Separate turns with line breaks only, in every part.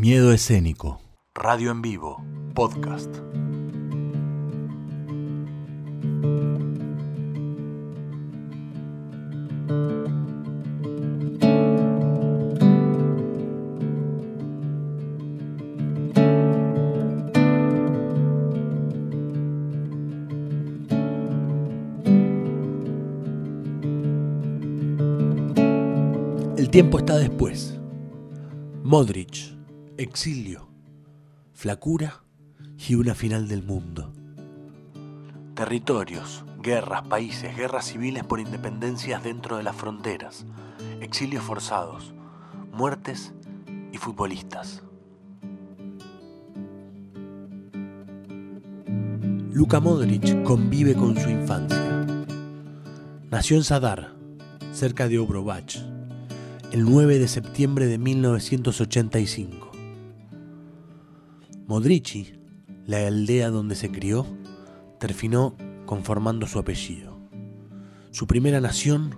Miedo escénico. Radio en vivo. Podcast.
El tiempo está después. Modric, exilio, flacura y una final del mundo. Territorios, guerras, países, guerras civiles por independencias dentro de las fronteras, exilios forzados, muertes y futbolistas. Luka Modric convive con su infancia. Nació en Sadar, cerca de Obrovach, el 9 de septiembre de 1985. Modrici, la aldea donde se crió, terminó conformando su apellido. Su primera nación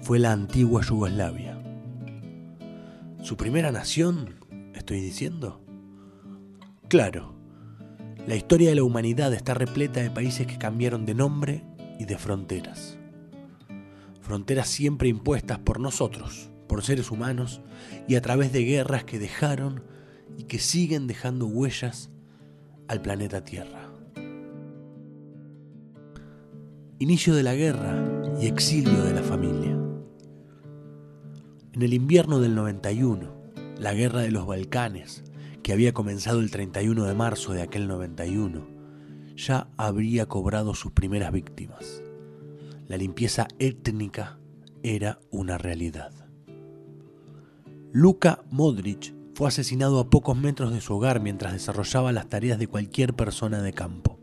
fue la antigua Yugoslavia. ¿Su primera nación? ¿Estoy diciendo? Claro, la historia de la humanidad está repleta de países que cambiaron de nombre y de fronteras. Fronteras siempre impuestas por nosotros, por seres humanos, y a través de guerras que dejaron y que siguen dejando huellas al planeta Tierra. Inicio de la guerra y exilio de la familia. En el invierno del 91, la guerra de los Balcanes, que había comenzado el 31 de marzo de aquel 91, ya habría cobrado sus primeras víctimas. La limpieza étnica era una realidad. Luka Modric fue asesinado a pocos metros de su hogar mientras desarrollaba las tareas de cualquier persona de campo.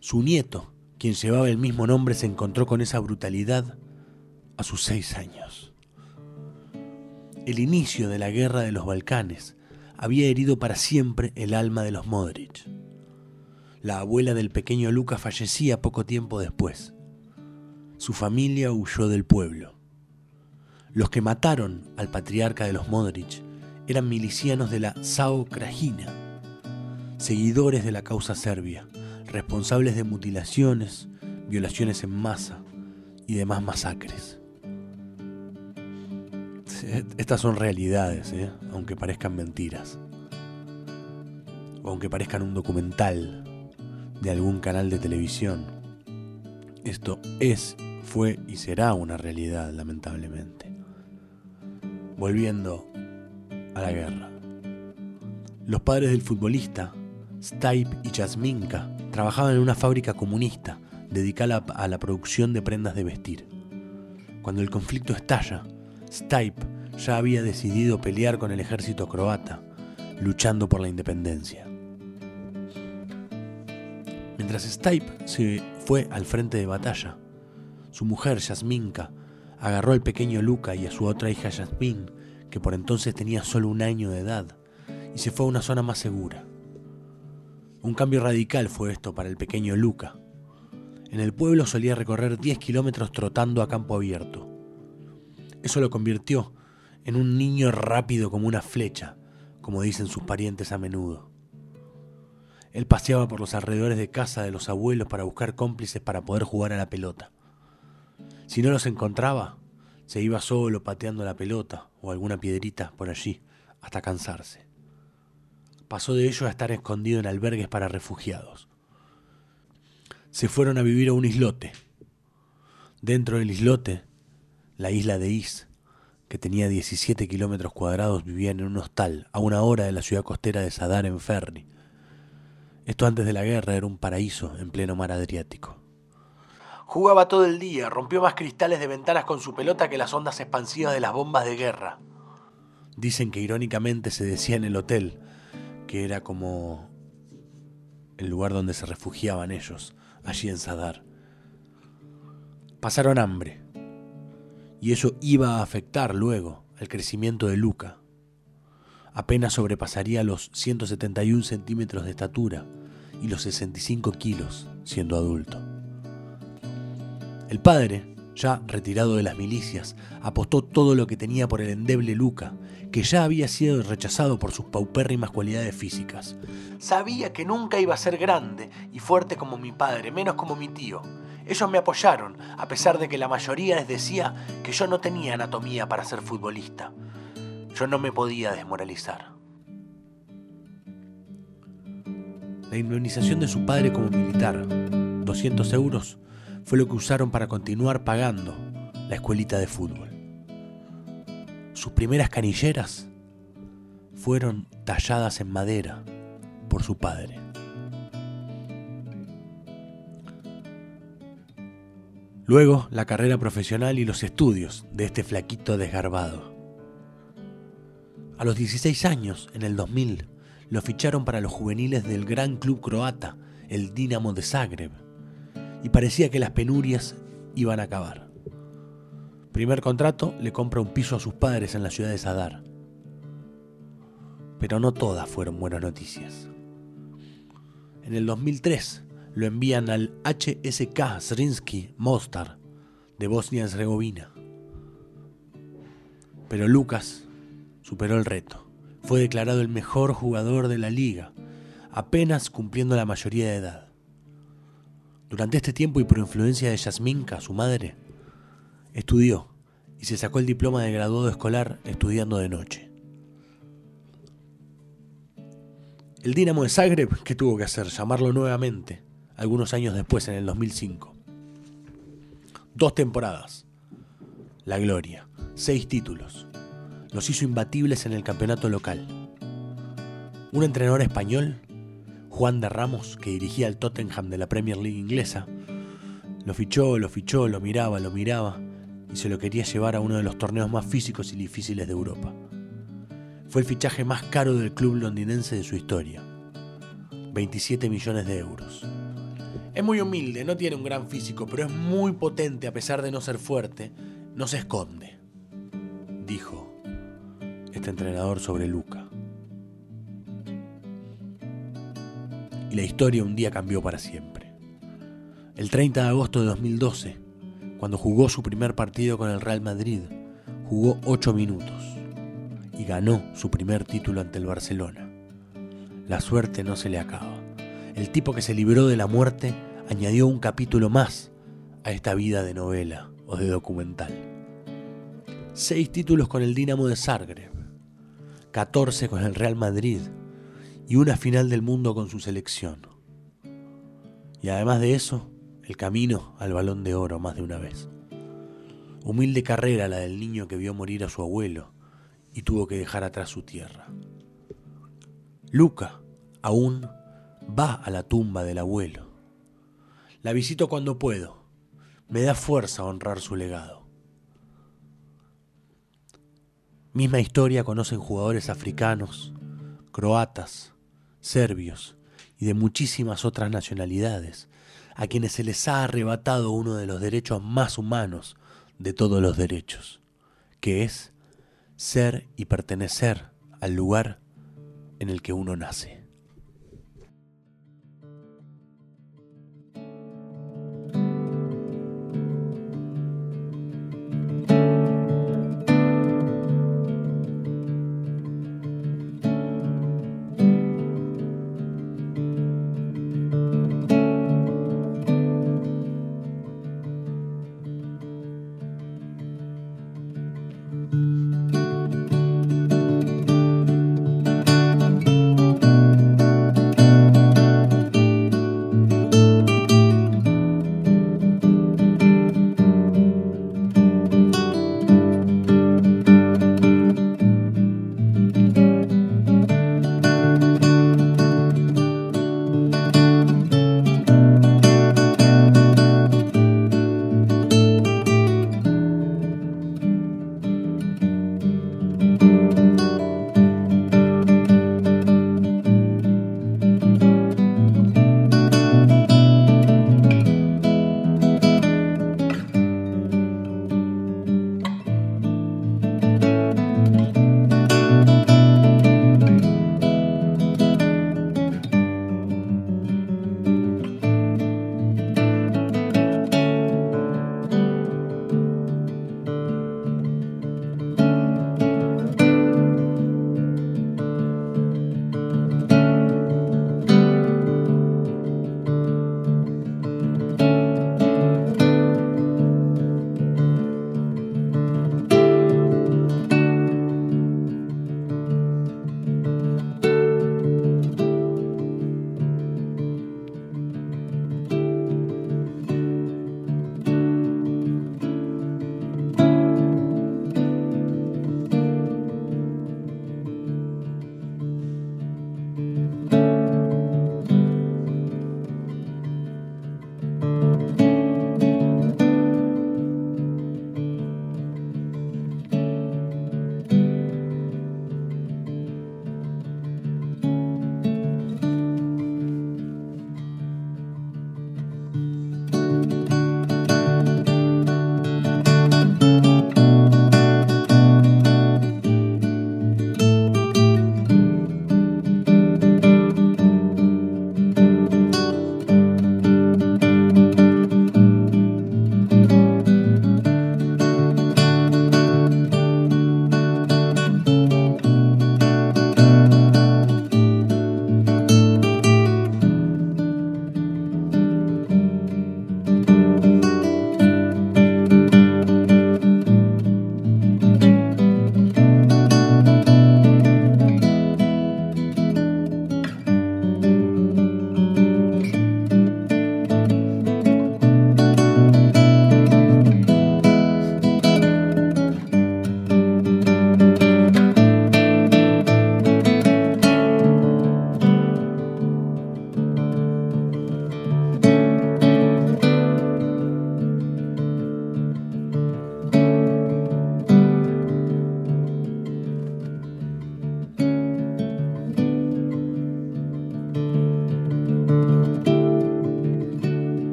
Su nieto, quien llevaba el mismo nombre, se encontró con esa brutalidad a sus seis años. El inicio de la guerra de los Balcanes había herido para siempre el alma de los Modric. La abuela del pequeño Luka fallecía poco tiempo después. Su familia huyó del pueblo. Los que mataron al patriarca de los Modric eran milicianos de la Sao Krajina, seguidores de la causa serbia, responsables de mutilaciones, violaciones en masa y demás masacres. Estas son realidades, ¿eh? aunque parezcan mentiras. O aunque parezcan un documental de algún canal de televisión. Esto es, fue y será una realidad, lamentablemente volviendo a la guerra. Los padres del futbolista, Stipe y Jasminka, trabajaban en una fábrica comunista dedicada a la producción de prendas de vestir. Cuando el conflicto estalla, Stipe ya había decidido pelear con el ejército croata, luchando por la independencia. Mientras Stipe se fue al frente de batalla, su mujer, Jasminka, agarró al pequeño Luca y a su otra hija Jasmine, que por entonces tenía solo un año de edad, y se fue a una zona más segura. Un cambio radical fue esto para el pequeño Luca. En el pueblo solía recorrer 10 kilómetros trotando a campo abierto. Eso lo convirtió en un niño rápido como una flecha, como dicen sus parientes a menudo. Él paseaba por los alrededores de casa de los abuelos para buscar cómplices para poder jugar a la pelota. Si no los encontraba, se iba solo pateando la pelota o alguna piedrita por allí hasta cansarse. Pasó de ello a estar escondido en albergues para refugiados. Se fueron a vivir a un islote. Dentro del islote, la isla de Is, que tenía 17 kilómetros cuadrados, vivían en un hostal a una hora de la ciudad costera de Sadar en ferry. Esto antes de la guerra era un paraíso en pleno mar Adriático. Jugaba todo el día, rompió más cristales de ventanas con su pelota que las ondas expansivas de las bombas de guerra. Dicen que irónicamente se decía en el hotel que era como el lugar donde se refugiaban ellos, allí en Sadar. Pasaron hambre, y eso iba a afectar luego el crecimiento de Luca. Apenas sobrepasaría los 171 centímetros de estatura y los 65 kilos siendo adulto. El padre, ya retirado de las milicias, apostó todo lo que tenía por el endeble Luca, que ya había sido rechazado por sus paupérrimas cualidades físicas. Sabía que nunca iba a ser grande y fuerte como mi padre, menos como mi tío. Ellos me apoyaron, a pesar de que la mayoría les decía que yo no tenía anatomía para ser futbolista. Yo no me podía desmoralizar. La indemnización de su padre como militar, 200 euros, fue lo que usaron para continuar pagando la escuelita de fútbol. Sus primeras canilleras fueron talladas en madera por su padre. Luego la carrera profesional y los estudios de este flaquito desgarbado. A los 16 años, en el 2000, lo ficharon para los juveniles del gran club croata, el Dinamo de Zagreb, y parecía que las penurias iban a acabar. Primer contrato, le compra un piso a sus padres en la ciudad de Zadar. Pero no todas fueron buenas noticias. En el 2003 lo envían al HSK Zrinski Mostar de Bosnia y Herzegovina. Pero Lucas superó el reto. Fue declarado el mejor jugador de la liga, apenas cumpliendo la mayoría de edad. Durante este tiempo y por influencia de Yasminka, su madre, estudió y se sacó el diploma de graduado escolar estudiando de noche. El Dinamo de Zagreb, ¿qué tuvo que hacer? Llamarlo nuevamente, algunos años después, en el 2005. Dos temporadas. La gloria. Seis títulos. Los hizo imbatibles en el campeonato local. Un entrenador español Juan de Ramos, que dirigía el Tottenham de la Premier League inglesa, lo fichó, lo fichó, lo miraba, lo miraba y se lo quería llevar a uno de los torneos más físicos y difíciles de Europa. Fue el fichaje más caro del club londinense de su historia. 27 millones de euros. Es muy humilde, no tiene un gran físico, pero es muy potente a pesar de no ser fuerte. No se esconde, dijo este entrenador sobre Luca. La historia un día cambió para siempre. El 30 de agosto de 2012, cuando jugó su primer partido con el Real Madrid, jugó 8 minutos y ganó su primer título ante el Barcelona. La suerte no se le acaba. El tipo que se libró de la muerte añadió un capítulo más a esta vida de novela o de documental. Seis títulos con el Dinamo de Zagreb, 14 con el Real Madrid y una final del mundo con su selección. Y además de eso, el camino al balón de oro más de una vez. Humilde carrera la del niño que vio morir a su abuelo y tuvo que dejar atrás su tierra. Luca aún va a la tumba del abuelo. La visito cuando puedo. Me da fuerza honrar su legado. Misma historia conocen jugadores africanos, croatas, serbios y de muchísimas otras nacionalidades, a quienes se les ha arrebatado uno de los derechos más humanos de todos los derechos, que es ser y pertenecer al lugar en el que uno nace.